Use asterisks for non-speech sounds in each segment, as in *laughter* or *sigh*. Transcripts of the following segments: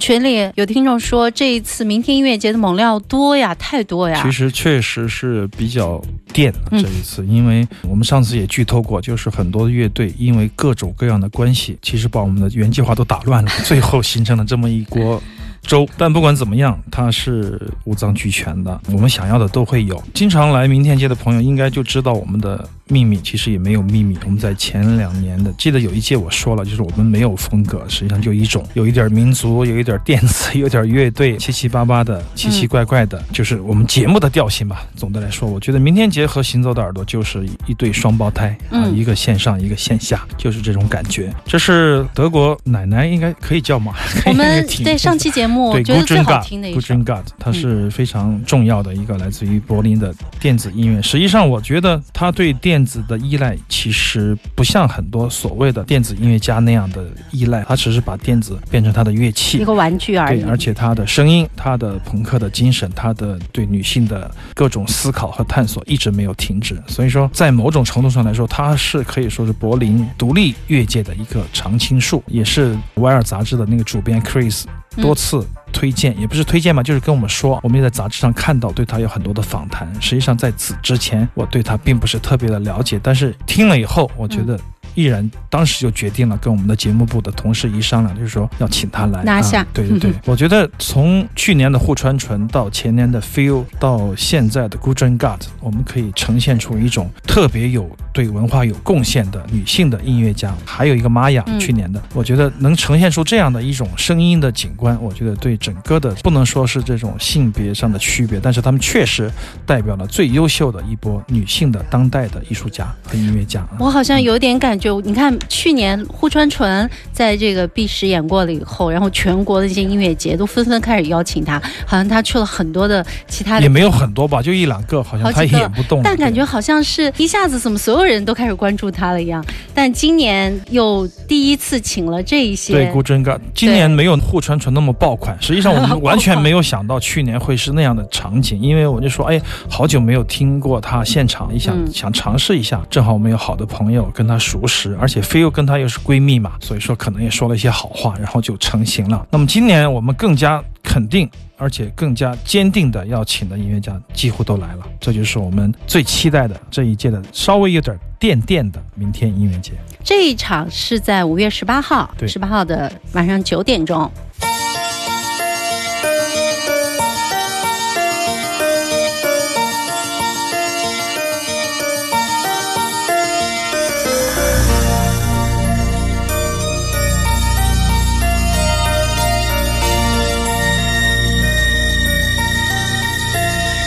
群里有听众说，这一次明天音乐节的猛料多呀，太多呀。其实确实是比较电这一次，因为我们上次也剧透过，就是很多乐队因为各种各样的关系，其实把我们的原计划都打乱了，*laughs* 最后形成了这么一锅周。但不管怎么样，它是五脏俱全的，我们想要的都会有。经常来明天街的朋友应该就知道我们的秘密，其实也没有秘密。我们在前两年的，记得有一届我说了，就是我们没有风格，实际上就一种，有一点民族，有一点电子，*laughs* 有点乐队，七七八八的，奇奇怪怪的，就是我们节目的调性吧。总的来说，我觉得明天节和行走的耳朵就是一对双胞胎啊，嗯一个线上，一个线下，就是这种感觉。这是德国奶奶应该可以叫吗？*laughs* 我们挺对上期节目我对觉得 Good 最 Dream 好 God 听的一 Good 首 Dream God，它是非常重要的一个来自于柏林的电子音乐。实际上，我觉得他对电子的依赖其实不像很多所谓的电子音乐家那样的依赖，他只是把电子变成他的乐器一。个玩具而对，已。而且他的声音、他的朋克的精神、他的对女性的各种思考和探索一直没有停止。所以说，在某种程度上来说，他是可以说是柏林独立乐界的一个常青树，也是《威尔》杂志的那个主编 Chris 嗯多次推荐，也不是推荐嘛，就是跟我们说，我们也在杂志上看到对他有很多的访谈。实际上在此之前，我对他并不是特别的了解，但是听了以后，我觉得。毅然当时就决定了，跟我们的节目部的同事一商量，就是说要请他来。拿下。啊对对对，*laughs* 我觉得从去年的户川纯到前年的 Feel 到现在的 Dream God，我们可以呈现出一种特别有对文化有贡献的女性的音乐家。还有一个玛雅，嗯。去年的，我觉得能呈现出这样的一种声音的景观，我觉得对整个的不能说是这种性别上的区别，但是他们确实代表了最优秀的一波女性的当代的艺术家和音乐家。啊。我好像有点感觉，你看去年户川纯在这个 B 十演过了以后，然后全国的一些音乐节都纷纷开始邀请他，好像他去了很多的其他的也没有很多吧，就一两个，好像他演不动了。但感觉好像是一下子怎么所有人都开始关注他了一样。但今年又第一次请了这一些，对，顾真哥今年没有户川纯那么爆款。实际上，我们完全没有想到去年会是那样的场景，因为我就说，哎，好久没有听过他现场，一想、嗯想尝试一下。正好我们有好的朋友跟他熟识，而且菲又跟她又是闺蜜嘛，所以说可能也说了一些好话，然后就成型了。那么今年我们更加肯定。而且更加坚定的要请的音乐家几乎都来了，这就是我们最期待的这一届的稍微有点垫垫的明天音乐节。这一场是在五月十八号，对十八号的晚上九点钟。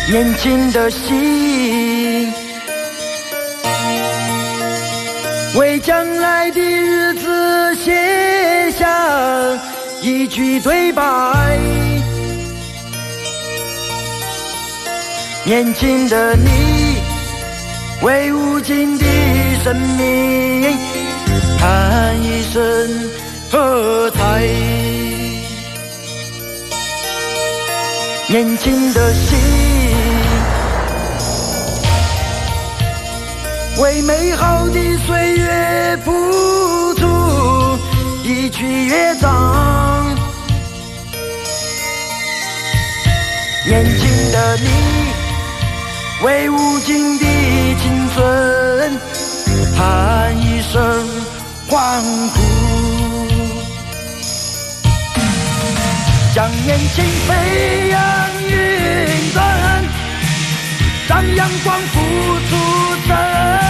年轻的心，为将来的日子写下一句对白。年轻的你，为无尽的生命喊一声喝彩。年轻的心，为美好的岁月谱出一曲乐章。年轻的你，为无尽的青春喊一声欢呼。将年轻飞扬云端，让阳光付出真。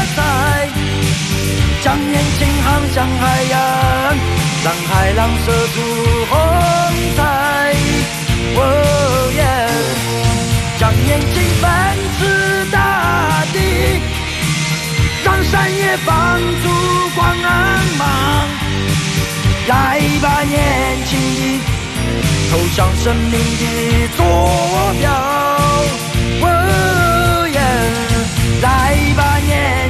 将年轻航向海洋，让海浪射出红彩。哦耶！将年轻奔驰大地，让山野放出光芒。来吧，年轻的。投向生命的坐标。哦耶！来吧，年，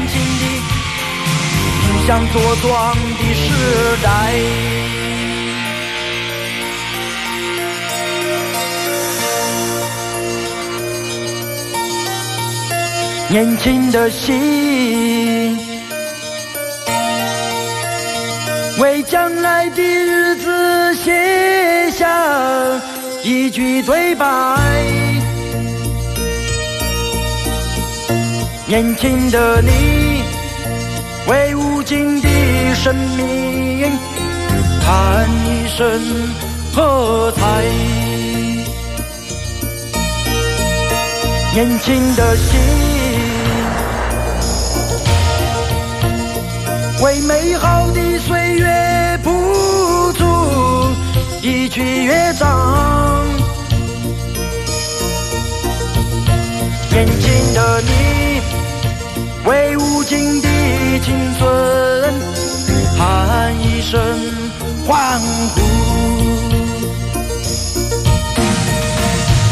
迎向茁壮的时代。年轻的心。为将来的日子写下一句对白。年轻的你，为尽的生命谈一声喝彩年轻的心为美好的岁月付出一曲乐章年轻的你为无尽的青春。喊一声欢呼。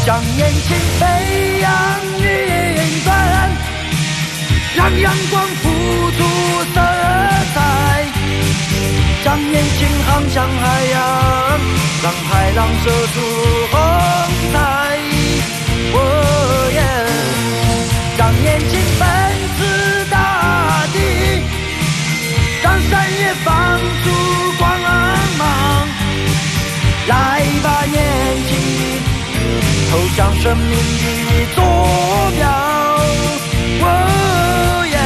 将年轻飞扬于云端，让阳光付出色彩。将年轻航向海洋，让海浪射出红彩。哦耶！让年轻投向生命的坐标。哦耶！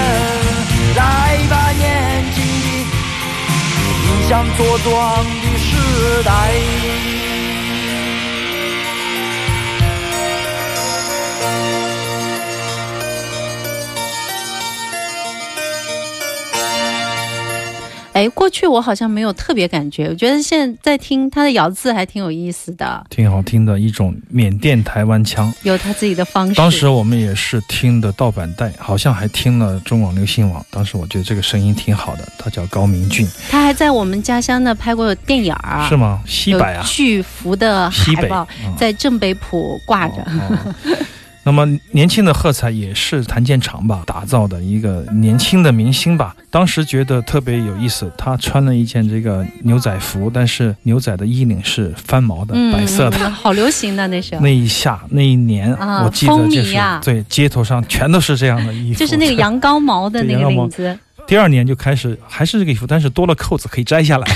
来吧，年轻的，迎向茁壮的时代。哎，过去我好像没有特别感觉，我觉得现在在听他的咬字还挺有意思的，挺好听的一种缅甸台湾腔。有他自己的方式。当时我们也是听的盗版带，好像还听了中网流行网。当时我觉得这个声音挺好的，他叫高明俊，他还在我们家乡呢拍过电影儿，是吗？西北啊，巨幅的西北海报在正北浦挂着。哦哦那么年轻的喝彩也是谭健常吧打造的一个年轻的明星吧。当时觉得特别有意思，他穿了一件这个牛仔服，但是牛仔的衣领是翻毛的，嗯，白色的。好流行的那时候。那一下那一年，啊我记得就是对街头上全都是这样的衣服，就是那个羊羔毛的那个领子，第二年就开始还是这个衣服，但是多了扣子可以摘下来。*laughs*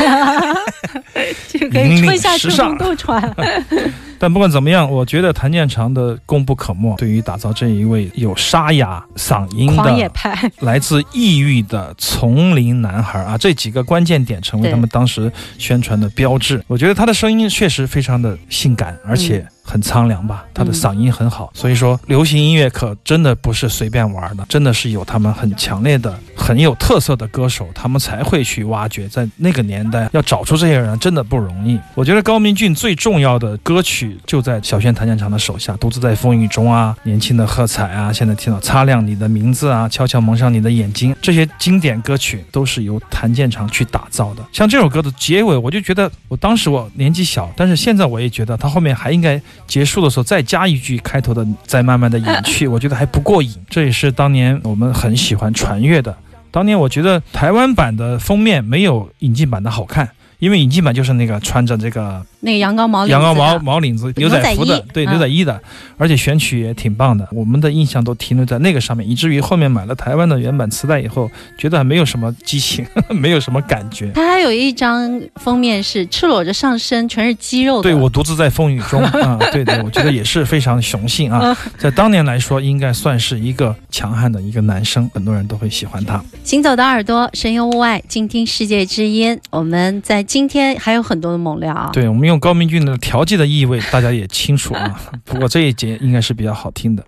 就可以春夏秋冬都穿。*laughs* 但不管怎么样，我觉得谭健常的功不可没。对于打造这一位有沙哑嗓音狂野的、派，*laughs* 来自异域的丛林男孩啊，这几个关键点成为他们当时宣传的标志。我觉得他的声音确实非常的性感，而且很苍凉吧。他的嗓音很好，所以说流行音乐可真的不是随便玩的，真的是有他们很强烈的、很有特色的歌手，他们才会去挖掘。在那个年代，要找出这些人真的不容易。我觉得高明俊最重要的歌曲就在小轩谭健常的手下，《独自在风雨中》啊，《年轻的喝彩》啊，现在听到《擦亮你的名字》啊，《悄悄蒙上你的眼睛》这些经典歌曲都是由谭健常去打造的。像这首歌的结尾，我就觉得我当时我年纪小，但是现在我也觉得他后面还应该结束的时候再加一句开头的，再慢慢的隐去，*laughs* 我觉得还不过瘾。这也是当年我们很喜欢传阅的。当年我觉得台湾版的封面没有引进版的好看，因为引进版就是那个穿着这个那个羊羔毛羊羔毛毛领子牛仔服的对嗯牛仔衣的，而且选曲也挺棒的。我们的印象都停留在那个上面，以至于后面买了台湾的原版磁带以后，觉得没有什么激情，*laughs* 没有什么感觉。他还有一张封面是赤裸着上身，全是肌肉的。对我独自在风雨中 *laughs* 啊，对对，我觉得也是非常雄性啊，在当年来说，应该算是一个强悍的一个男生，很多人都会喜欢他。行走的耳朵，神游物外，静听世界之音。我们在今天还有很多的猛料啊。对我们用高明俊的调剂的意味，大家也清楚啊。不过这一节应该是比较好听的。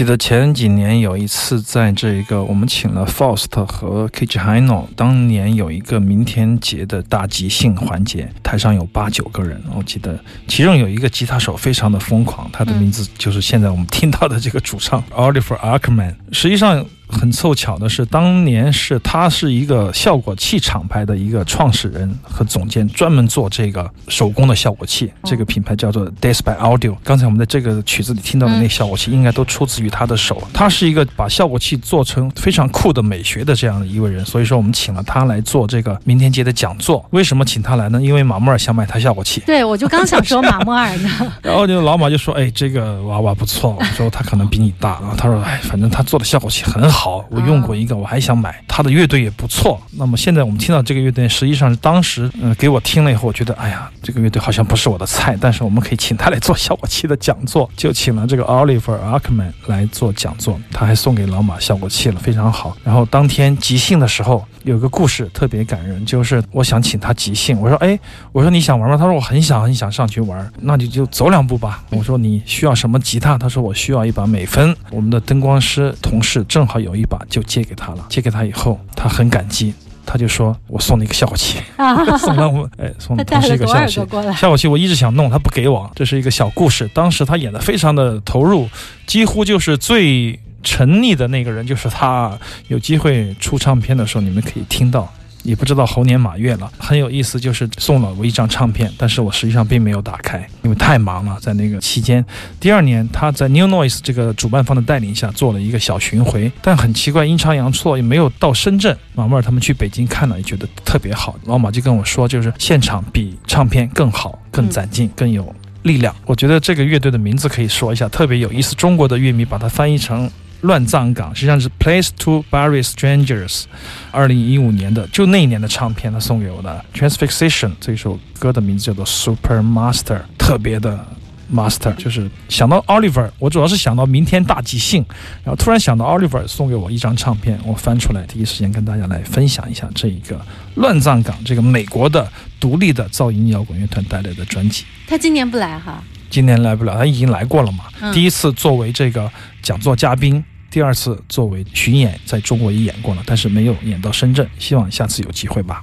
记得前几年有一次，在这个我们请了 Faust 和 Kishino，当年有一个明天节的大即兴环节，台上有八九个人，我记得其中有一个吉他手非常的疯狂，他的名字就是现在我们听到的这个主唱 Oliver Ackerman。实际上。很凑巧的是，当年是他是一个效果器厂牌的一个创始人和总监，专门做这个手工的效果器。这个品牌叫做 d e s p y Audio。刚才我们在这个曲子里听到的那效果器，应该都出自于他的手。他是一个把效果器做成非常酷的美学的这样的一位人，所以说我们请了他来做这个明天节的讲座。为什么请他来呢？*laughs* 因为马木尔想买他效果器。对，我就刚想说马木尔呢。*laughs* 然后就老马就说：“哎，这个娃娃不错。”我说他可能比你大。然后他说：“哎，反正他做的效果器很好。”好，我用过一个，我还想买。他的乐队也不错。那么现在我们听到这个乐队，实际上是当时嗯给我听了以后，我觉得哎呀，这个乐队好像不是我的菜。但是我们可以请他来做效果器的讲座，就请了这个 Oliver Ackman 来做讲座。他还送给老马效果器了，非常好。然后当天即兴的时候，有个故事特别感人，就是我想请他即兴。我说哎，我说你想玩吗？他说我很想很想上去玩。那你就走两步吧。我说你需要什么吉他？他说我需要一把美分。我们的灯光师同事正好有。一把就借给他了，借给他以后，他很感激，他就说：“我送你一个效果器，送了我，*laughs* 哎，送了他是一个效果器。效果器我一直想弄，他不给我。这是一个小故事，当时他演的非常的投入，几乎就是最沉溺的那个人就是他。有机会出唱片的时候，你们可以听到。”也不知道猴年马月了，很有意思，就是送了我一张唱片，但是我实际上并没有打开，因为太忙了，在那个期间。第二年，他在 New Noise 这个主办方的带领下做了一个小巡回，但很奇怪，阴差阳错也没有到深圳。马妹儿他们去北京看了，也觉得特别好。老马就跟我说，就是现场比唱片更好、更攒劲、更有力量。我觉得这个乐队的名字可以说一下，特别有意思。中国的乐迷把它翻译成。乱葬岗实际上是 Place to Bury Strangers，二零一五年的就那一年的唱片，他送给我的 Transfixation 这首歌的名字叫做 Super Master，特别的 Master，就是想到 Oliver，我主要是想到明天大即兴，然后突然想到 Oliver 送给我一张唱片，我翻出来第一时间跟大家来分享一下这一个乱葬岗这个美国的独立的噪音摇滚乐团带来的专辑。他今年不来哈？今年来不了，他已经来过了嘛？第一次作为这个讲座嘉宾。第二次作为巡演，在中国也演过了，但是没有演到深圳，希望下次有机会吧。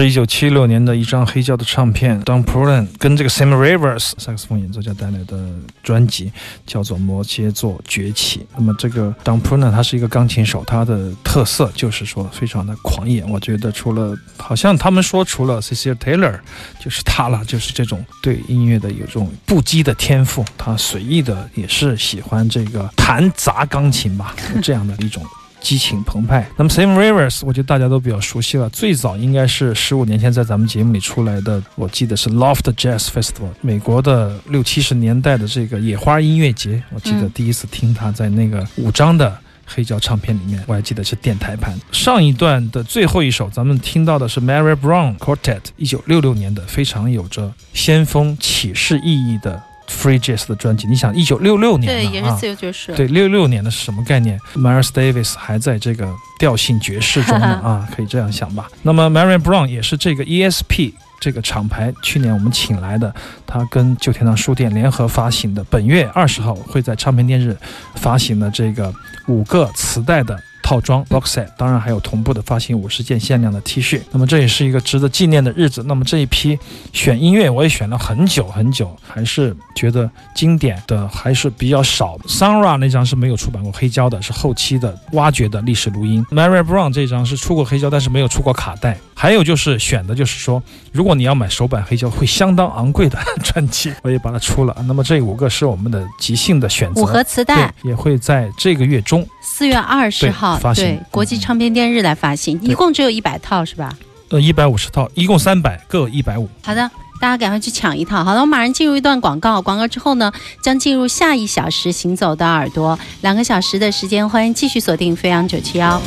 是一九七六年的一张黑胶的唱片，Don Prulen 跟这个 Sam Rivers 萨克斯风演奏家带来的专辑叫做《摩羯座崛起》。那么这个 Don Prulen 他是一个钢琴手，他的特色就是说非常的狂野。我觉得除了好像他们说除了 Cecil Taylor 就是他了，就是这种对音乐的有这种不羁的天赋。他随意的也是喜欢这个弹砸钢琴吧，这样的一种。激情澎湃。那么 Sam Rivers，我觉得大家都比较熟悉了。最早应该是十五年前在咱们节目里出来的，我记得是 Loft Jazz Festival，美国的六七十年代的这个野花音乐节。我记得第一次听他在那个五张的黑胶唱片里面，我还记得是电台盘。上一段的最后一首，咱们听到的是 Mary Brown Quartet，一九六六年的，非常有着先锋启示意义的。Free Jazz 的专辑，你想一九六六年对，也是自由爵士。对，六六年的是什么概念？Miles Davis 还在这个调性爵士中呢 *laughs* 啊，可以这样想吧。那么 Mary Brown 也是这个 ESP 这个厂牌去年我们请来的，他跟旧天堂书店联合发行的，本月二十号会在唱片店日发行的这个五个磁带的。套装 box set，当然还有同步的发行五十件限量的 T 恤。那么这也是一个值得纪念的日子。那么这一批选音乐我也选了很久很久，还是觉得经典的还是比较少。Sara 那张是没有出版过黑胶的，是后期的挖掘的历史录音。Mary Brown 这张是出过黑胶，但是没有出过卡带。还有就是选的就是说，如果你要买首版黑胶会相当昂贵的 *laughs* 专辑，我也把它出了。那么这五个是我们的即兴的选择，五盒磁带也会在这个月中，四月二十号。发行对国际唱片店日来发行，一共只有一百套是吧？呃，一百五十套，一共三百，各一百五。好的，大家赶快去抢一套。好了，我马上进入一段广告，广告之后呢，将进入下一小时行走的耳朵，两个小时的时间，欢迎继续锁定飞扬九七幺。